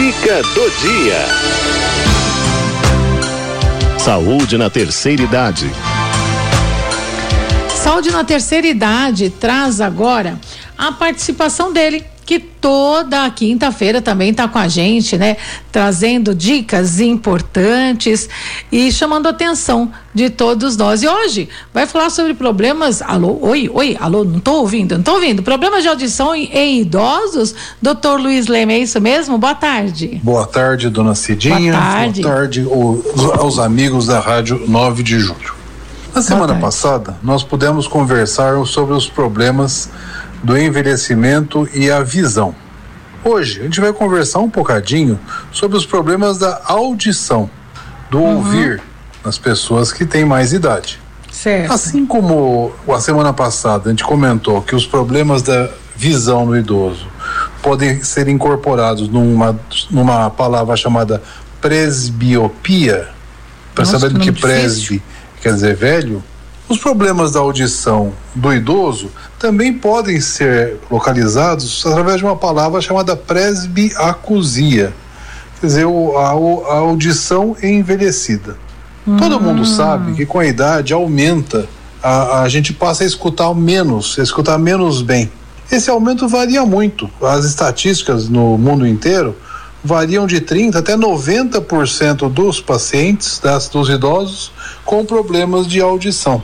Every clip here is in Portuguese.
Dica do dia. Saúde na terceira idade. Saúde na terceira idade traz agora a participação dele, que toda quinta-feira também está com a gente, né? Trazendo dicas importantes e chamando a atenção de todos nós. E hoje vai falar sobre problemas. Alô, oi, oi, alô, não estou ouvindo, não estou ouvindo. Problemas de audição em, em, idosos. Doutor Luiz Leme, é isso mesmo? Boa tarde. Boa tarde, dona Cidinha. Boa tarde. Boa tarde aos, aos amigos da Rádio 9 de Julho. Na semana passada, nós pudemos conversar sobre os problemas do envelhecimento e a visão. Hoje a gente vai conversar um bocadinho sobre os problemas da audição, do uhum. ouvir nas pessoas que têm mais idade. Certo. Assim como a semana passada a gente comentou que os problemas da visão no idoso podem ser incorporados numa, numa palavra chamada presbiopia, para saber do que presbi quer dizer velho, os problemas da audição do idoso também podem ser localizados através de uma palavra chamada presbiacusia, quer dizer, a, a audição envelhecida. Hum. Todo mundo sabe que com a idade aumenta, a, a gente passa a escutar menos, a escutar menos bem. Esse aumento varia muito. As estatísticas no mundo inteiro variam de 30% até 90% dos pacientes, das, dos idosos, com problemas de audição.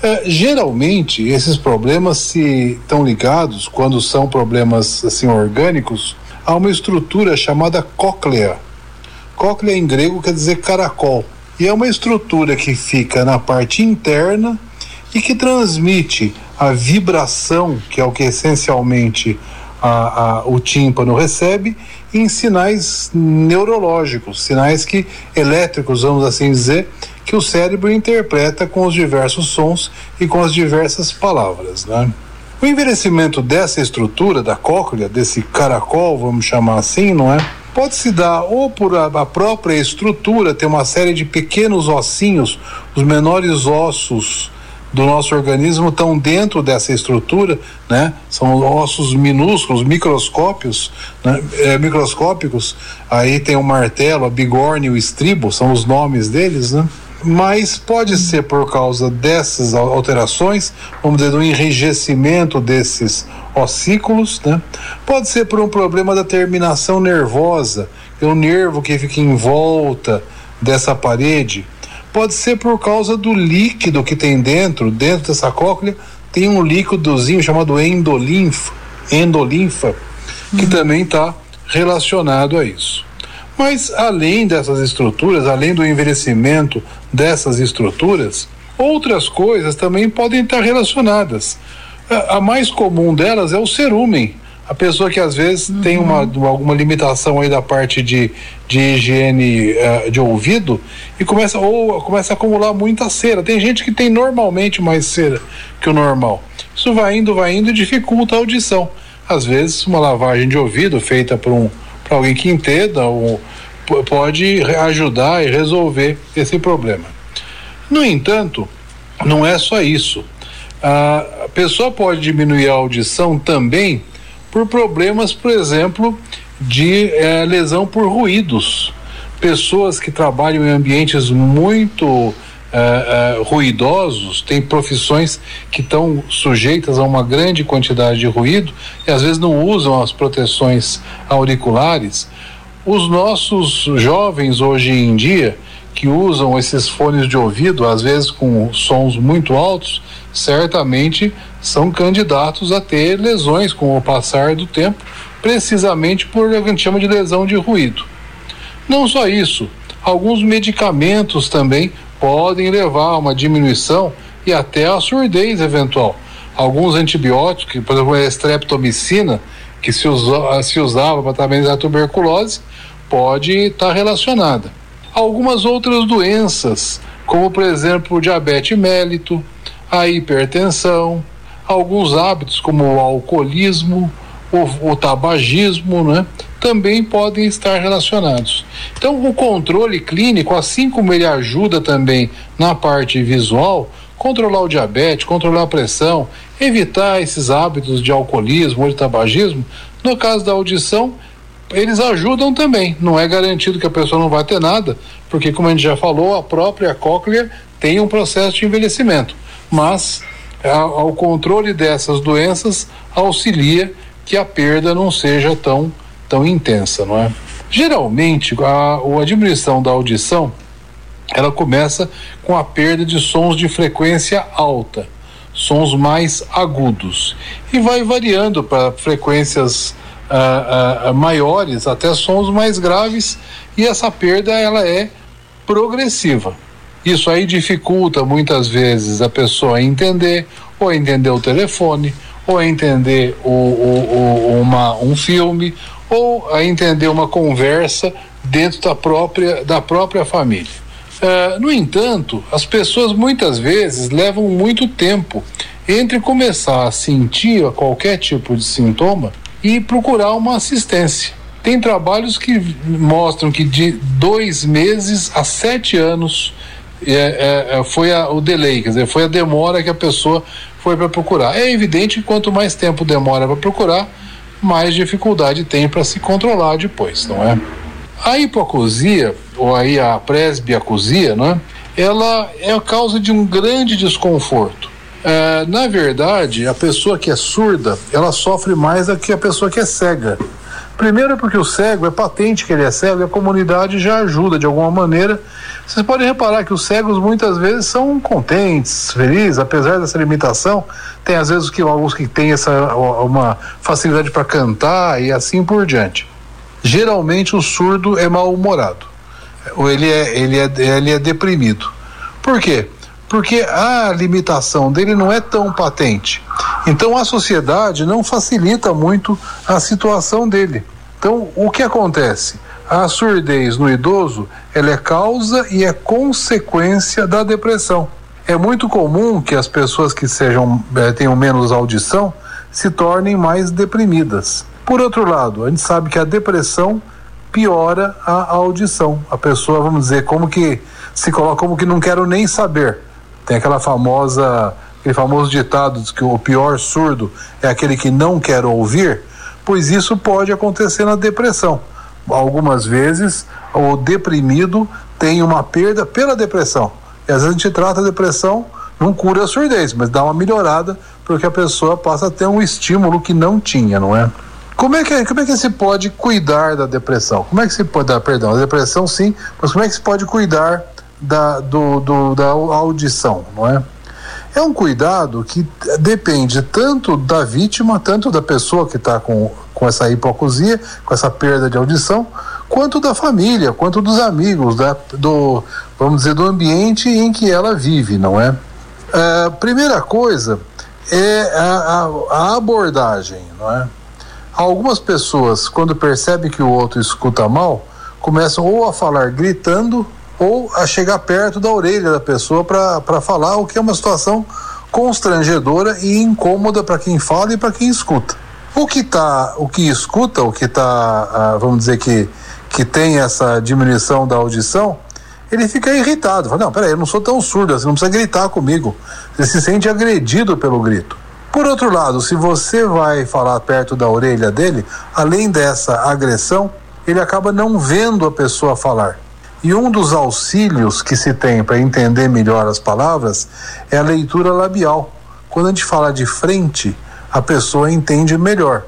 É, geralmente, esses problemas se estão ligados, quando são problemas assim orgânicos, a uma estrutura chamada cóclea. Cóclea em grego quer dizer caracol. E é uma estrutura que fica na parte interna e que transmite a vibração, que é o que essencialmente a, a, o tímpano recebe, em sinais neurológicos, sinais que elétricos, vamos assim dizer, que o cérebro interpreta com os diversos sons e com as diversas palavras, né? O envelhecimento dessa estrutura da cóclea, desse caracol, vamos chamar assim, não é? Pode se dar ou por a, própria estrutura ter uma série de pequenos ossinhos, os menores ossos do nosso organismo estão dentro dessa estrutura, né? São ossos minúsculos, microscópios, né? é, microscópicos. Aí tem o martelo, a bigorna e o estribo, são os nomes deles, né? Mas pode ser por causa dessas alterações, vamos dizer, do enrijecimento desses ossículos, né? Pode ser por um problema da terminação nervosa, é o nervo que fica em volta dessa parede. Pode ser por causa do líquido que tem dentro, dentro dessa cóclea, tem um líquidozinho chamado endolinfa, endolinfa, que uhum. também está relacionado a isso. Mas além dessas estruturas, além do envelhecimento dessas estruturas, outras coisas também podem estar relacionadas. A, mais comum delas é o cerúmen. A pessoa que às vezes uhum. tem uma, alguma limitação aí da parte de, de higiene uh, de ouvido e começa ou começa a acumular muita cera. Tem gente que tem normalmente mais cera que o normal. Isso vai indo, vai indo e dificulta a audição. Às vezes uma lavagem de ouvido feita por um para alguém que entenda ou pode ajudar e resolver esse problema. No entanto, não é só isso. A pessoa pode diminuir a audição também por problemas, por exemplo, de eh, lesão por ruídos. Pessoas que trabalham em ambientes muito Uh, uh, ruidosos, tem profissões que estão sujeitas a uma grande quantidade de ruído e às vezes não usam as proteções auriculares. Os nossos jovens hoje em dia que usam esses fones de ouvido, às vezes com sons muito altos, certamente são candidatos a ter lesões com o passar do tempo, precisamente por o que a gente chama de lesão de ruído. Não só isso, alguns medicamentos também podem levar a uma diminuição e até a surdez eventual. Alguns antibióticos, por exemplo, a estreptomicina, que se, usa, se usava para tratar a tuberculose, pode estar relacionada. Algumas outras doenças, como por exemplo o diabetes mélito, a hipertensão, alguns hábitos como o alcoolismo, o, o tabagismo, né? também podem estar relacionados. Então, o controle clínico, assim como ele ajuda também na parte visual, controlar o diabetes, controlar a pressão, evitar esses hábitos de alcoolismo ou de tabagismo, no caso da audição, eles ajudam também. Não é garantido que a pessoa não vai ter nada, porque, como a gente já falou, a própria cóclea tem um processo de envelhecimento. Mas ao controle dessas doenças auxilia que a perda não seja tão, tão intensa, não é? Geralmente, a, a diminuição da audição ela começa com a perda de sons de frequência alta, sons mais agudos, e vai variando para frequências uh, uh, maiores até sons mais graves, e essa perda ela é progressiva. Isso aí dificulta muitas vezes a pessoa entender, ou entender o telefone, ou entender o, o, o, uma, um filme, ou a entender uma conversa dentro da própria, da própria família. Uh, no entanto, as pessoas muitas vezes levam muito tempo entre começar a sentir qualquer tipo de sintoma e procurar uma assistência. Tem trabalhos que mostram que de dois meses a sete anos é, é, é, foi a, o delay, quer dizer, foi a demora que a pessoa foi para procurar. É evidente que quanto mais tempo demora para procurar, mais dificuldade tem para se controlar depois, não é? A hipoacusia, ou aí a presbiacusia, né, ela é a causa de um grande desconforto. É, na verdade, a pessoa que é surda, ela sofre mais do que a pessoa que é cega. Primeiro porque o cego é patente que ele é cego e a comunidade já ajuda de alguma maneira. Vocês podem reparar que os cegos muitas vezes são contentes, felizes, apesar dessa limitação. Tem às vezes que alguns que têm essa uma facilidade para cantar e assim por diante. Geralmente o surdo é mal-humorado. Ou ele é, ele, é, ele é deprimido. Por quê? Porque a limitação dele não é tão patente. Então a sociedade não facilita muito a situação dele. Então o que acontece? A surdez no idoso ela é causa e é consequência da depressão. É muito comum que as pessoas que sejam eh, tenham menos audição se tornem mais deprimidas. Por outro lado, a gente sabe que a depressão piora a audição. A pessoa, vamos dizer, como que se coloca como que não quero nem saber. Tem aquela famosa aquele famoso ditado de que o pior surdo é aquele que não quer ouvir, pois isso pode acontecer na depressão. Algumas vezes o deprimido tem uma perda pela depressão. E às vezes a gente trata a depressão, não cura a surdez, mas dá uma melhorada porque a pessoa passa a ter um estímulo que não tinha, não é? Como é que como é que se pode cuidar da depressão? Como é que se pode dar perdão? A depressão sim, mas como é que se pode cuidar da, do, do, da audição, não é? É um cuidado que depende tanto da vítima, tanto da pessoa que está com, com essa hipoacusia, com essa perda de audição, quanto da família, quanto dos amigos, da, do, vamos dizer, do ambiente em que ela vive, não é? É, primeira coisa é a, a, a abordagem, não é? Algumas pessoas, quando percebem que o outro escuta mal, começam ou a falar gritando ou a chegar perto da orelha da pessoa para falar, o que é uma situação constrangedora e incômoda para quem fala e para quem escuta. O que tá, o que escuta, o que está, ah, vamos dizer que que tem essa diminuição da audição, ele fica irritado. Fala, não, peraí, eu não sou tão surdo, você não precisa gritar comigo. Ele se sente agredido pelo grito. Por outro lado, se você vai falar perto da orelha dele, além dessa agressão, ele acaba não vendo a pessoa falar. E um dos auxílios que se tem para entender melhor as palavras é a leitura labial. Quando a gente fala de frente, a pessoa entende melhor.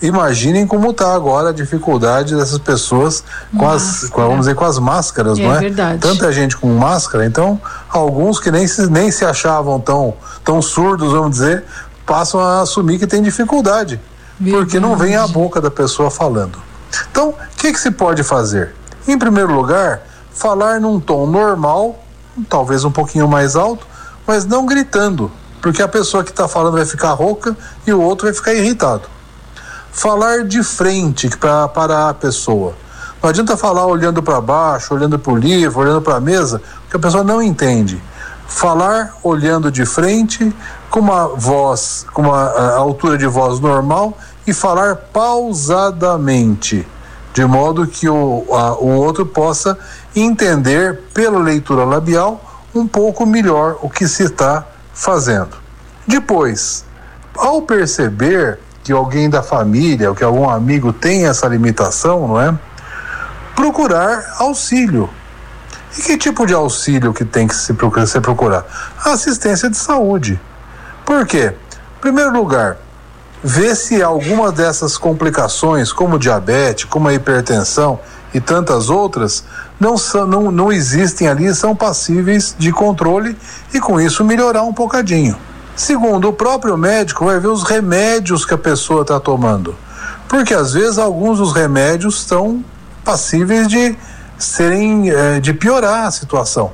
Imaginem como está agora a dificuldade dessas pessoas com as, vamos dizer, com as máscaras, é, não é? Verdade. Tanta gente com máscara, então alguns que nem se, nem se achavam tão, tão surdos, vamos dizer, passam a assumir que tem dificuldade, verdade. porque não vem a boca da pessoa falando. Então, o que, que se pode fazer? Em primeiro lugar, falar num tom normal, talvez um pouquinho mais alto, mas não gritando, porque a pessoa que está falando vai ficar rouca e o outro vai ficar irritado. Falar de frente para a pessoa. Não adianta falar olhando para baixo, olhando para o livro, olhando para a mesa, porque a pessoa não entende. Falar olhando de frente, com uma voz, com uma altura de voz normal e falar pausadamente de modo que o, a, o outro possa entender pela leitura labial um pouco melhor o que se está fazendo. Depois, ao perceber que alguém da família ou que algum amigo tem essa limitação, não é? Procurar auxílio. E que tipo de auxílio que tem que se procurar? assistência de saúde. Por quê? Em primeiro lugar, ver se alguma dessas complicações, como diabetes, como a hipertensão e tantas outras, não, são, não, não existem ali, são passíveis de controle e com isso melhorar um bocadinho. Segundo, o próprio médico vai ver os remédios que a pessoa está tomando. Porque às vezes alguns dos remédios estão passíveis de serem eh, de piorar a situação.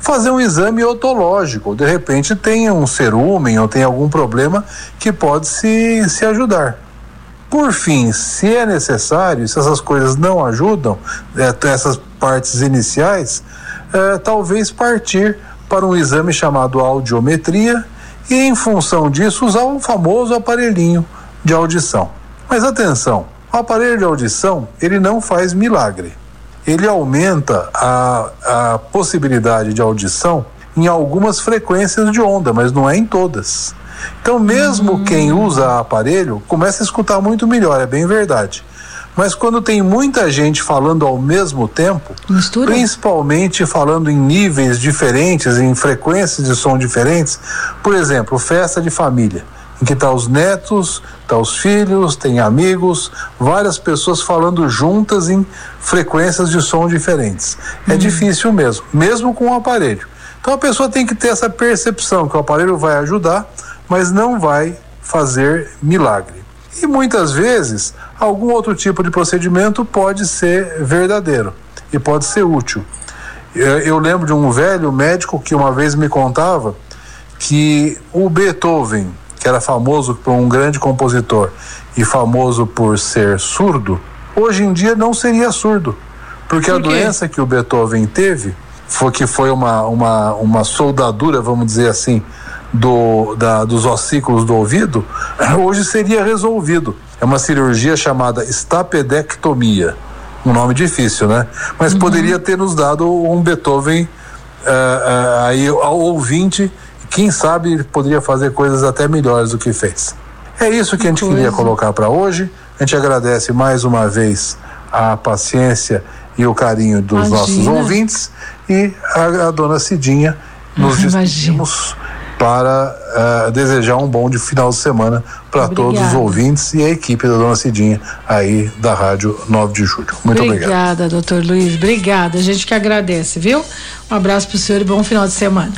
Fazer um exame otológico, de repente tem um cerúmen ou tem algum problema que pode se, se ajudar. Por fim, se é necessário, se essas coisas não ajudam, eh, essas partes iniciais, eh, talvez partir para um exame chamado audiometria e, em função disso, usar o famoso aparelhinho de audição. Mas atenção, o aparelho de audição ele não faz milagre. Ele aumenta a, a possibilidade de audição em algumas frequências de onda, mas não é em todas. Então, mesmo uhum. quem usa aparelho começa a escutar muito melhor, é bem verdade. Mas quando tem muita gente falando ao mesmo tempo, Mistura. principalmente falando em níveis diferentes, em frequências de som diferentes, por exemplo, festa de família, em que tá os netos, tá os filhos, tem amigos, várias pessoas falando juntas em frequências de som diferentes. É uhum. difícil mesmo, mesmo com o aparelho. Então a pessoa tem que ter essa percepção que o aparelho vai ajudar, mas não vai fazer milagre. E muitas vezes, algum outro tipo de procedimento pode ser verdadeiro e pode ser útil. Eu lembro de um velho médico que uma vez me contava que o Beethoven, que era famoso por um grande compositor e famoso por ser surdo, hoje em dia não seria surdo, porque por a doença que o Beethoven teve foi que foi uma, uma, uma soldadura, vamos dizer assim, do, da, dos ossículos do ouvido, hoje seria resolvido. É uma cirurgia chamada estapedectomia. Um nome difícil, né? Mas uhum. poderia ter nos dado um Beethoven uh, uh, aí ao ouvinte, quem sabe poderia fazer coisas até melhores do que fez. É isso que a gente queria colocar para hoje. A gente agradece mais uma vez a paciência e o carinho dos Imagina. nossos ouvintes e a, a dona Cidinha nos despedimos para uh, desejar um bom de final de semana para todos os ouvintes e a equipe da Dona Cidinha aí da Rádio 9 de Julho. Muito obrigado. Obrigada, doutor Luiz. Obrigada. A gente que agradece, viu? Um abraço para o senhor e bom final de semana.